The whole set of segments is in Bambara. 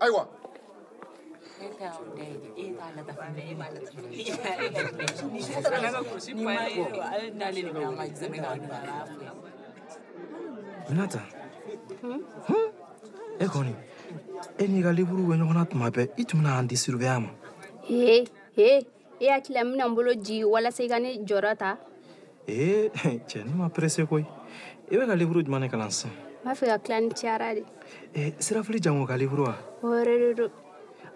ayiwa nata e kɔni e n'i ka liburu bɛ ɲɔgɔn na tuma bɛɛ i tun bɛna an di surubɛya ma ee ee e hakili la n bɛna n bolo jigi walasa i ka ne jɔrɔ ta ee cɛ ne ma prese koyi i bɛ ka liburu jumɛn ne kalan sisan n b'a fɛ ka tila ni ciyara de ee sirafili jango ka liburu wa o yɛrɛ de don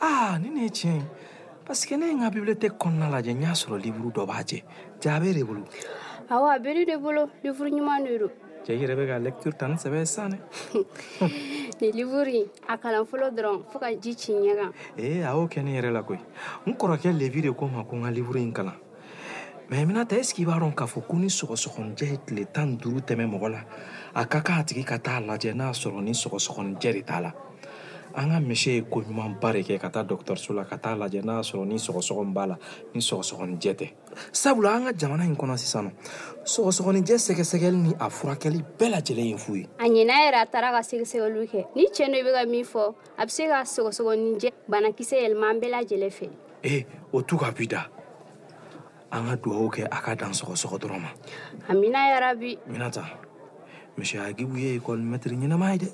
aa ni ne ye tiɲɛ ye parce que ne ye n ka bibiliyotɛki kɔnɔna lajɛ n y'a sɔrɔ liburu dɔ b'a jɛ ja a bɛ de bolo awɔ a bɛ ne de bolo liburu ɲuman de don cɛ i yɛrɛ bɛ ka lɛkitiri ta ni sɛbɛ ye sisan dɛ nin liburu in a kalan fɔlɔ dɔrɔn fo ka ji ci ɲɛ kan ee a y'o kɛ ne yɛrɛ la koyi n kɔrɔkɛ levi de ko n ma ko n ka livuru in kalan mɛ mina ta esiki b'a dɔn k'a fɔ ko ni sɔgɔsɔgɔnijɛ ye tile tan ni duuru tɛmɛ mɔgɔ la a ka kan a tigi ka taa lajɛ n'a sɔrɔ ni sɔgɔsɔgɔnijɛ de t'a la an ka mise ye ko ɲumanba de kɛ ka taa dɔgɔtɔrɔso la ka taa lajɛ n'a sɔrɔ ni sɔgɔsɔgɔn b'a la ni sɔgɔsɔgɔnijɛ tɛ sabula an ka jamana in kɔnɔ sisan nɔ sɔgɔsɔgɔninjɛ sɛgɛsɛgɛli ni a furakɛli bɛɛ lajɛlen ye fu ye a ɲinɛ yɛrɛ a taara ka sɛgɛsɛgɛliw kɛ ni cɛn do i bɛ ka min fɔ a bɛ se ka sɔgɔsɔgɔninjɛ banakisɛ yɛlɛma an bɛɛ lajɛlen fɛ ee o tu ka bi da an ka dugawu kɛ a ka dan sɔgɔsɔgɔ dɔrɔn ma amina yarabi minata misiɛ agibu ye ekɔli mɛtiri ɲɛnama ye dɛ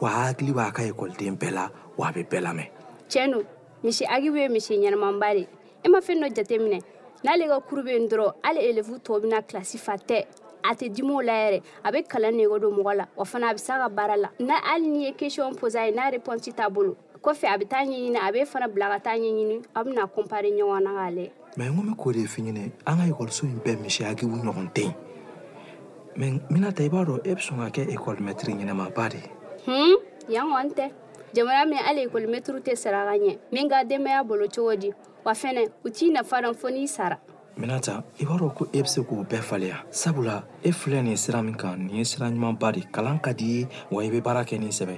wa a hakili b'a ka ekɔliden bɛɛ la wa a bɛ bɛɛ lamɛn tiɲɛ don misi agibu ye misi ɲɛnamanba de i ma fɛn dɔ jateminɛ n'ale ka kuru bɛ yen dɔrɔn hali elefu tɔw bɛna kilasi fa tɛ a tɛ dimiw la yɛrɛ a bɛ kalan nege don mɔgɔ la wa fana a bɛ s'a ka baara la na hali n'i ye kesiyɔn posa a ye n'a repɔnsi t'a bolo kɔfɛ a bɛ taa ɲɛɲini a bɛ fana bila ka taa ɲɛɲini a bɛna kɔnpare ɲɔgɔn na k'a lɛ mɛ n ko bɛ k'o de f'i ɲɛna an ka ekɔliso in bɛɛ misiyagiw ɲɔgɔn tɛ yen mɛ minata i b'a dɔn e bɛ sɔn ka kɛ ekɔlimɛtiri ɲɛnamaba de ye yan kɔni tɛ jamana min hali ekɔli mɛturu tɛ saraka ɲɛ min ka denbaya bolo cogo di wa fɛnɛ u t'i nafa dɔn fo n'i sara minata i b'a dɔn ko e bɛ se k'o bɛɛ faleya sabula e filɛ nin sira min kan nin ye sira ɲumanba de kalan ka di ye wa i bɛ baara kɛ ni sɛbɛ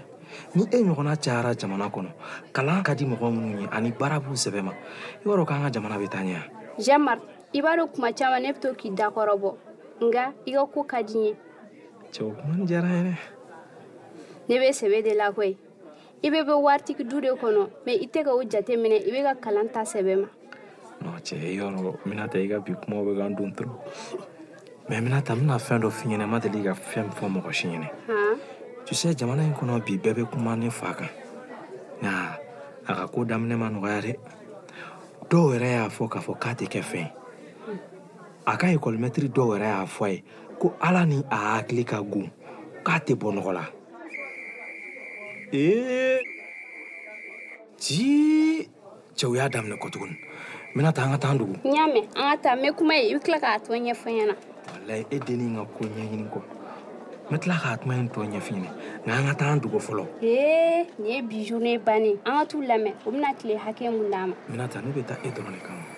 ni e ɲɔgɔnna cayara jamana kɔnɔ kalan ka di mɔgɔ minnu ye ani baara b'u sɛbɛ ma i b'a dɔn k'an ka jamana bɛ taa ɲɛ yan jamar i b'a dɔn kuma caman ne bɛ to k'i dakɔrɔbɔ nka i ka ko ka di n ye cɛw kuma ni diyara yɛrɛ ne bɛ sɛbɛ de la koyi i bɛ bɔ waritigi du de kɔnɔ mɛ i tɛ ka o jate minɛ i bɛ ka kalan ta sɛbɛ ma non cɛ yɔrɔ minata i ka bi kumaw bɛ kan don trop mɛ minata n bɛna fɛn dɔ f'i ɲɛna ma deli ka fɛn fɔ mɔgɔ si ɲɛna tu sais jamana in kɔnɔ bi bɛɛ bɛ kuma ne fa kan nka a ka ko daminɛ ma nɔgɔya dɛ dɔw yɛrɛ y'a fɔ k'a fɔ k'a tɛ kɛ fɛn ye a ka ekɔlimɛtiri dɔw yɛrɛ y'a fɔ a ye ko ala ni a hakili ka gun k'a tɛ bɔ nɔgɔ la ee tii cɛw y'a daminɛ kɔ tuguni n bɛna taa an ka taa an dugu n y'a mɛn an ka taa n bɛ kuma ye i bɛ tila k'a tɔ ɲɛfɔ ɲɛna walayi e denni ka ko ɲɛɲini kɔ n bɛ tila k'a kuma in tɔ ɲɛfɔ ɲɛna nka an ka taa an dugu fɔlɔ ee nin ye bi journée bannen an ka t'u lamɛn u bɛna tile hakɛ mun d'a ma n bɛna taa ne bɛ taa e dɔrɔn de kama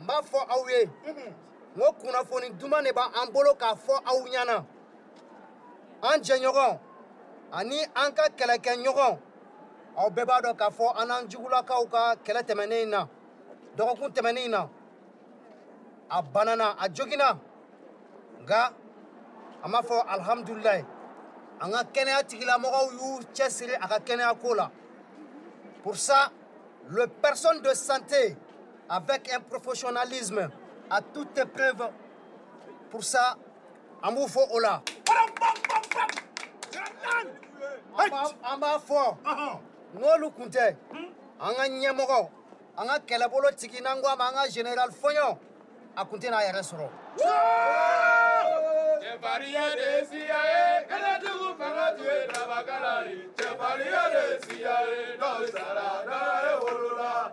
n b'a fɔ aw ye n ko kunnafoni duman de b'an bolo k'a fɔ aw ɲɛna an jɛɲɔgɔn ani an ka kɛlɛkɛɲɔgɔn aw bɛɛ b'a dɔn k'a fɔ an n'an jugulakaw ka kɛlɛ tɛmɛnen in na dɔgɔkun tɛmɛnen in na a banana a joginna nka an b'a fɔ alihamudulilayi an ka kɛnɛya tigilamɔgɔw y'u cɛsiri a ka kɛnɛya ko la pour ça le personne de santé Avec un professionnalisme à toute épreuve. Pour ça, an b'u fɔ o la an b'a fɔ n'olu kun tɛ an ka ɲɛmɔgɔ an ka kɛlɛbolo tigi n'an ko a ma an ka general fɔɲɔ a kun tɛna a yɛrɛ sɔrɔ cɛfariya de ye siya ye kɛlɛtigiw fanga tun ye dabakala ye cɛfariya de ye siya ye dɔw sara dara ye wolola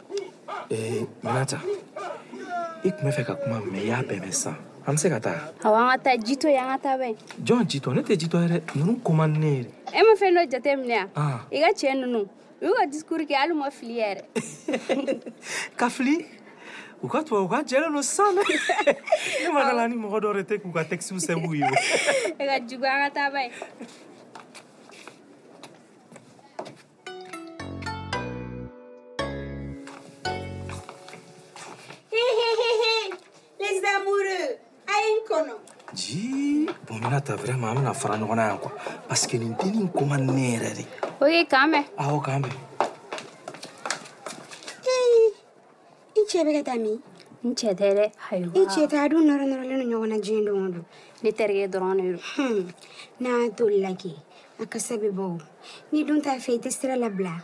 ee minata i tun bɛ fɛ ka kuma mɛ i y'a bɛɛ mɛn sisan an bɛ se ka taa awa an ka taa jito ye an ka taa bɛn jɔn jitɔ ne tɛ jitɔ ye dɛ ninnu ko man di ne ye e ma fɛn dɔ jate minɛ a ah. i ka cɛɛ ninnu u y'u ka discours kɛ hali ma fili yɛrɛ ka fili u ka tubabu ka jɛlen don san dɛ ne ma dala ni mɔgɔ dɔ de tɛ k'u ka textiw sɛbɛnw ye o e ka jugu an ka taa ba ye Les amoureux, a ye n kɔnɔ. Jii, Mumina ta vraiment an bɛna fara ɲɔgɔn na yan quoi. Parce que nin dennin in ko man di ne yɛrɛ de. Ok, k'an bɛn. Awɔ k'an bɛn. i cɛ bɛ ka taa min n cɛ tɛ dɛ i cɛ tɛ a dun nɔrɔnɔrɔlen don ɲɔgɔn na diɲɛ don o don ne terikɛ dɔrɔn de don hmm. n'a tolila kɛ a kasa bɛ bɔ o ni dun t'a fɛ i tɛ sira labila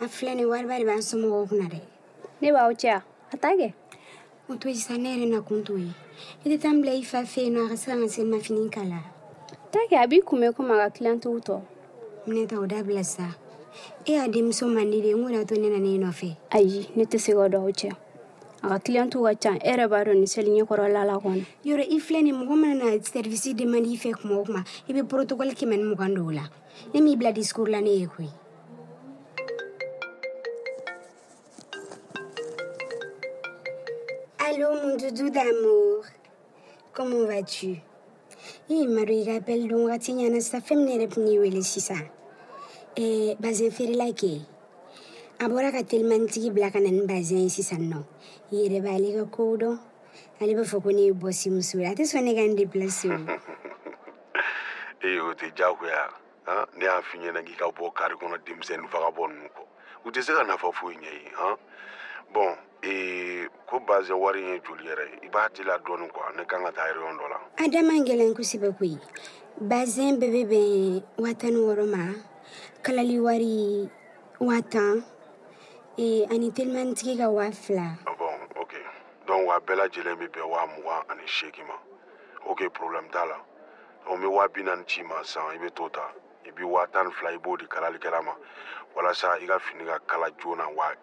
a filɛ ni wariba de b'an somɔgɔw kunna dɛ ne b'aw cɛ a t'a kɛ o to sisan ne yɛrɛ nakun t'o ye i tɛ taa n bila i fa fɛ yen nɔ a ka se ka n ka se mafini kala t'a kɛ a b'i kunbɛn komi a ka tilantigiw tɔ ne t'aw dabila sa e y'a denmuso mandi de ye n ko na to ne na ne nɔfɛ ayi ne tɛ se ka dɔw cɛ a ka kiliyantiw ka ca e yɛrɛ b'a dɔn nin seli ɲɛkɔrɔla la kɔni yɔrɔ i filɛ nin mɔgɔ mana na sɛrivisi demandi i fɛ kuma o kuma i bɛ porotokɔli kɛmɛ ni mugan dɔw la ne m'i bila discours la ne ye koyi Allô, mon doudou d'amour. Comment vas-tu Hi, Marie, ka appel don wagati ɲana sa fɛn min yɛrɛ tun y'i wele sisan. Eh, bazin feerela ke ye. A bɔra ka telimanitigi bila ka na ni bazin ye sisan nɔ. I yɛrɛ b'ale ka kow dɔn. Ale bɛ fɔ ko ne ye bɔsi muso ye. A tɛ sɔn ne ka n deplacer o. ee o tɛ diyagoya han ne y'a f'i ɲɛna k'i ka bɔ kari kɔnɔ denmisɛnnin fagabɔ ninnu kɔ u tɛ se ka nafa foyi ɲɛ ye han bɔn ee ko bazɛ wari ye joli yɛrɛ i b'a tila dɔɔni kuwa ne kan ka taa yɔrɔyɔn dɔ la a da man gɛlɛn kosɛbɛ koyi bazɛn bɛɛ bɛ bɛn waa tan ni wɔɔrɔ ma kalali wari waa tan ee ani telimanitigi ka waa fila Ah bon, ok donc wa bɛɛ lajɛlen bɛ bɛn waa mugan ani seegin ma ok problème t'a la donc n bɛ waa bi naani ci i ma sisan i bɛ t'o ta i bi waa tan ni fila i b'o di kalalikɛla ma walasa i ka fini ka kala joona wa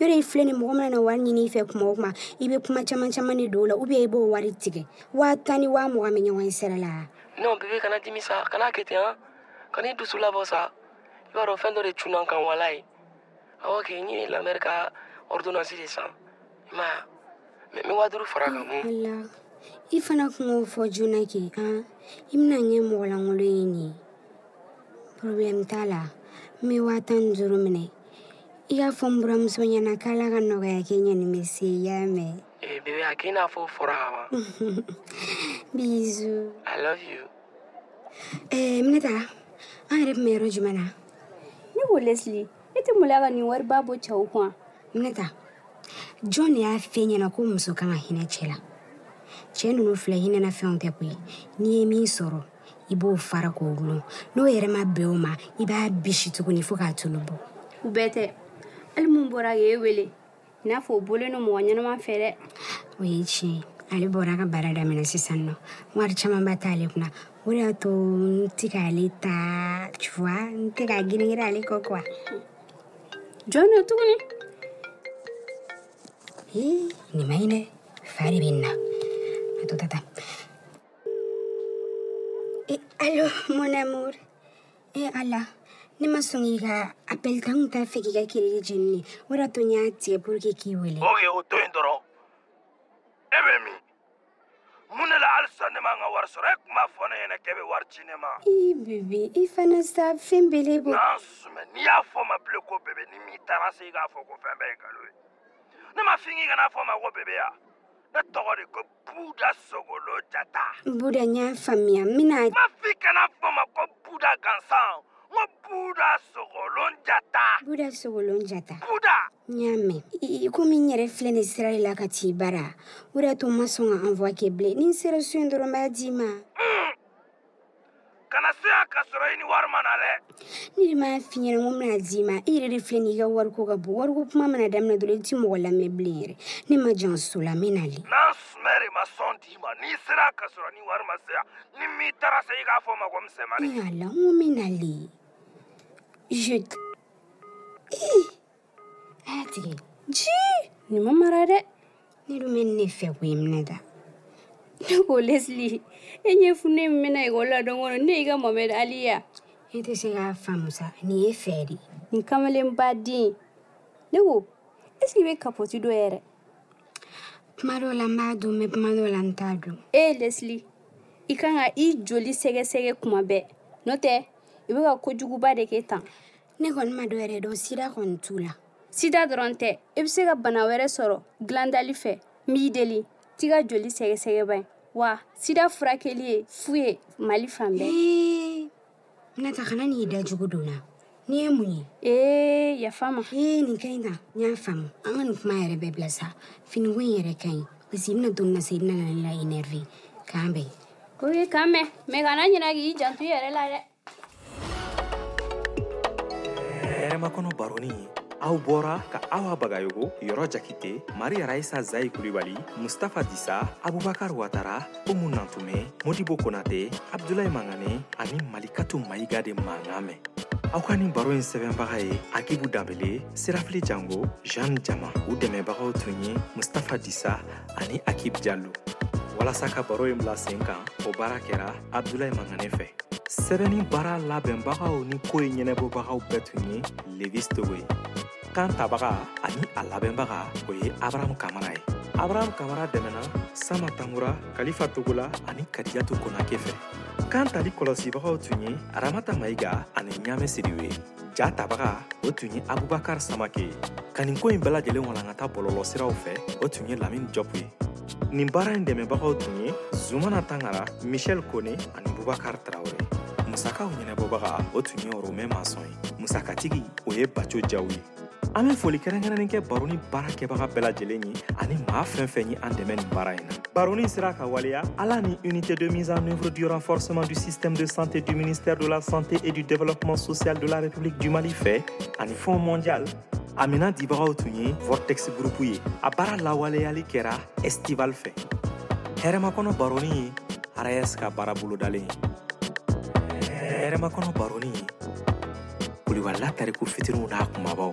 yɔrɔ i filɛ ni mɔgɔ mana na wari ɲini i fɛ kuma o kuma i bɛ kuma caman caman de don o la u bɛ i b'o wari tigɛ waa tan ni waa mugan bɛ ɲɔgɔn ye sara la non bebe kana dimi sa kana kɛ ten an kan'i dusu labɔ sa i b'a dɔn fɛn dɔ de cunan kan wala ye awɔ kɛ n ye lamɛri ka ordonnance de san i ma ye n bɛ waa duuru fara kan mun ala i fana tun k'o fɔ joona kɛ an i bɛna ɲɛ mɔgɔ lankolon ye nin ye problème t'a la n bɛ waa tan ni duuru minɛ i y'a fɔ n buramuso ɲɛna k'ala ka nɔgɔya kɛ ɲanimisi i y'a mɛn ee bebe a k'i n'a fɔ fɔra wa bizu i love you ee minita an yɛrɛ tun bɛ yɔrɔ jumɛn na ne ko lesli i tɛ maloya ka nin wariba bɔ cɛw kun minita jɔn de y'a fɛ ɲɛna ko muso kan ka hinɛ cɛ la cɛ ninnu filɛ hinɛna fɛnw tɛ koyi n'i ye min sɔrɔ i b'o fara k'o gulon n'o yɛrɛ ma bɛn o ma i b'a bisi tuguni fo k'a tulu bɔ u bɛɛ tɛ hali mun bɔra k'e wele i n'a fɔ o bɔlen no mɔgɔ ɲɛnama fɛ dɛ o ye tiɲɛ ye ale bɔra ka baara daminɛ sisan nɔ wari camanba t'ale kunna o de y'a to n tɛ k'ale ta tu vois n tɛ ka giringirin ale kɔ kuwa jɔn don tuguni ee nin ma ɲi dɛ fa de bɛ n na a to ta ta Eh, allô, mon amour. Eh, Allah. ne ma sɔn k'i ka appel ta n tun t'a fɛ k'i ka crédit jeni ne o de y'a to n y'a tigɛ pour que k'i wele ok o to yen dɔrɔn e bɛ min mun de la halisa ne m'an ka wari sɔrɔ e tun b'a fɔ ne ɲɛna k'e bɛ wari ci ne ma i bebe i fana sa fɛn bele bo n'an sumɛ n'i y'a fɔ ma bilen ko bebe ni m'i taara se i k'a fɔ ko fɛn bɛɛ ye nkalon ye ne ma fin k'i kana fɔ ma ko bebe ya ne tɔgɔ de ko buda sogolo jata buda n y'a faamuya n bɛna ma fi kana bamakɔ buda gansan n ko buda sogolon jata buda sogolon jata buda n y'a mɛn i komi n yɛrɛ filɛ nin sira de la ka t'i bara o de y'a to n ma sɔn ka anvoye kɛ bilen ni n sera so in dɔrɔn b'a d'i ma kana se a ka sɔrɔ i ni wari ma na dɛ ne de m'a fi ɲɛna ko bɛna d'i ma i yɛrɛ de filɛ n'i ka wariko ka bon wariko kuma mana daminɛ dɔrɔn i ti mɔgɔ lamɛn bilen yɛrɛ ne ma jan so la n bɛna le n'an sumɛ de ma sɔn d'i ma n'i sera a ka sɔrɔ ni wari ma se yan ni m'i taara se i k'a fɔ ma ko misɛnmani ne y'a la n ko n bɛna le je a tigi ji nin ma mara dɛ ne dun bɛ nin de fɛ ko ye minɛ da ne ko lesili e ɲɛ funu ne minɛ ekɔli la don kɔnɔ ne y'i ka mɔmɛd aliya e tɛ se k'a faamu sa nin ye fɛ de nin kamalenba den ne ko esiki i bɛ kapɔti dɔ yɛrɛ kuma dɔw la n b'a dun mɛ kuma dɔw la n t'a dun e lesili i kan ka i joli sɛgɛsɛgɛ kuma bɛɛ n'o tɛ i bɛ ka kojuguba de kɛ tan ne kɔni ma dɔ yɛrɛ dɔn sida kɔni t'u la sida dɔrɔn tɛ i bɛ se ka bana wɛrɛ sɔrɔ dilandali fɛ miideli tiga joli sɛgɛsɛgɛba ye wa sida furakɛli ye fu ye mali fan bɛɛ minata kana n'i da jugu don na n'i ye mun ye ee yafa ma ee nin ka ɲi kan n y'a faamu an ka nin kuma yɛrɛ bɛɛ bila sa finiko in yɛrɛ ka ɲi parce que i bɛna don min na sa i bɛna na ne la énervé k'an bɛn o ye kan mɛn mɛ kana ɲinɛ k'i janto i yɛrɛ la dɛ hɛrɛmakɔnɔ baroni aw bɔra ka awa bagayogo yɔrɔ jakite mari raisa zayi kulibali mustafa disa abubakar watara umu nantume modibo konate abdulayi mangane ani malikatu mayiga de mankan mɛn aw ka nin baro in sɛbɛnbaga ye akibu danbele sirafili jango jeanne jama u dɛmɛbagaw tun ye mustapha disa ani akib jalo walasa ka baro in bila sen kan o baara kɛra abdulayi mangane fɛ sɛbɛnni baara labɛnbagaw ni ko ye ɲɛnɛbɔbagaw bɛɛ tun ye levis togo ye kan tabaga ani a labɛnbaga o ye abraham kamara ye abraham kamara dɛmɛna sama tangura kalifa togola ani kadijatu konake fɛ kan tali kɔlɔsibagaw tun ye aramata mayiga ani ɲame siriwe ja tabaga o tun ye abubakar samake ye ka nin ko in bɛɛ lajɛlen walankata bɔlɔlɔ siraw fɛ o tun ye lamin jɔp ye nin baara in dɛmɛbagaw tun ye zumana tangara michel kone ani bubakar tarawele musakaw ɲɛnɛbɔbaga o tun ye oromɛ masɔn ye musakatigi o ye baco jaw ye an bɛ foli kɛrɛnkɛrɛnnen kɛ baro ni baara kɛbaga bɛɛ lajɛlen ye ani maa fɛn fɛn ye an dɛmɛ nin baara in na baro ni sera ka waleya ala ni unité de mise en œuvre du renforcement du système de santé du ministère de la santé et du développement social de la république du mali fɛ ani fonds mondial a mina dibagaw tun ye vortex groupe ye a baara lawaleyali kɛra estival fɛ hɛrɛmakɔnɔ baroni ye rs ka baara bolodalen ye hɛrɛmakɔnɔ baroni ye Kulubali tariku fitininw n'a kumabaw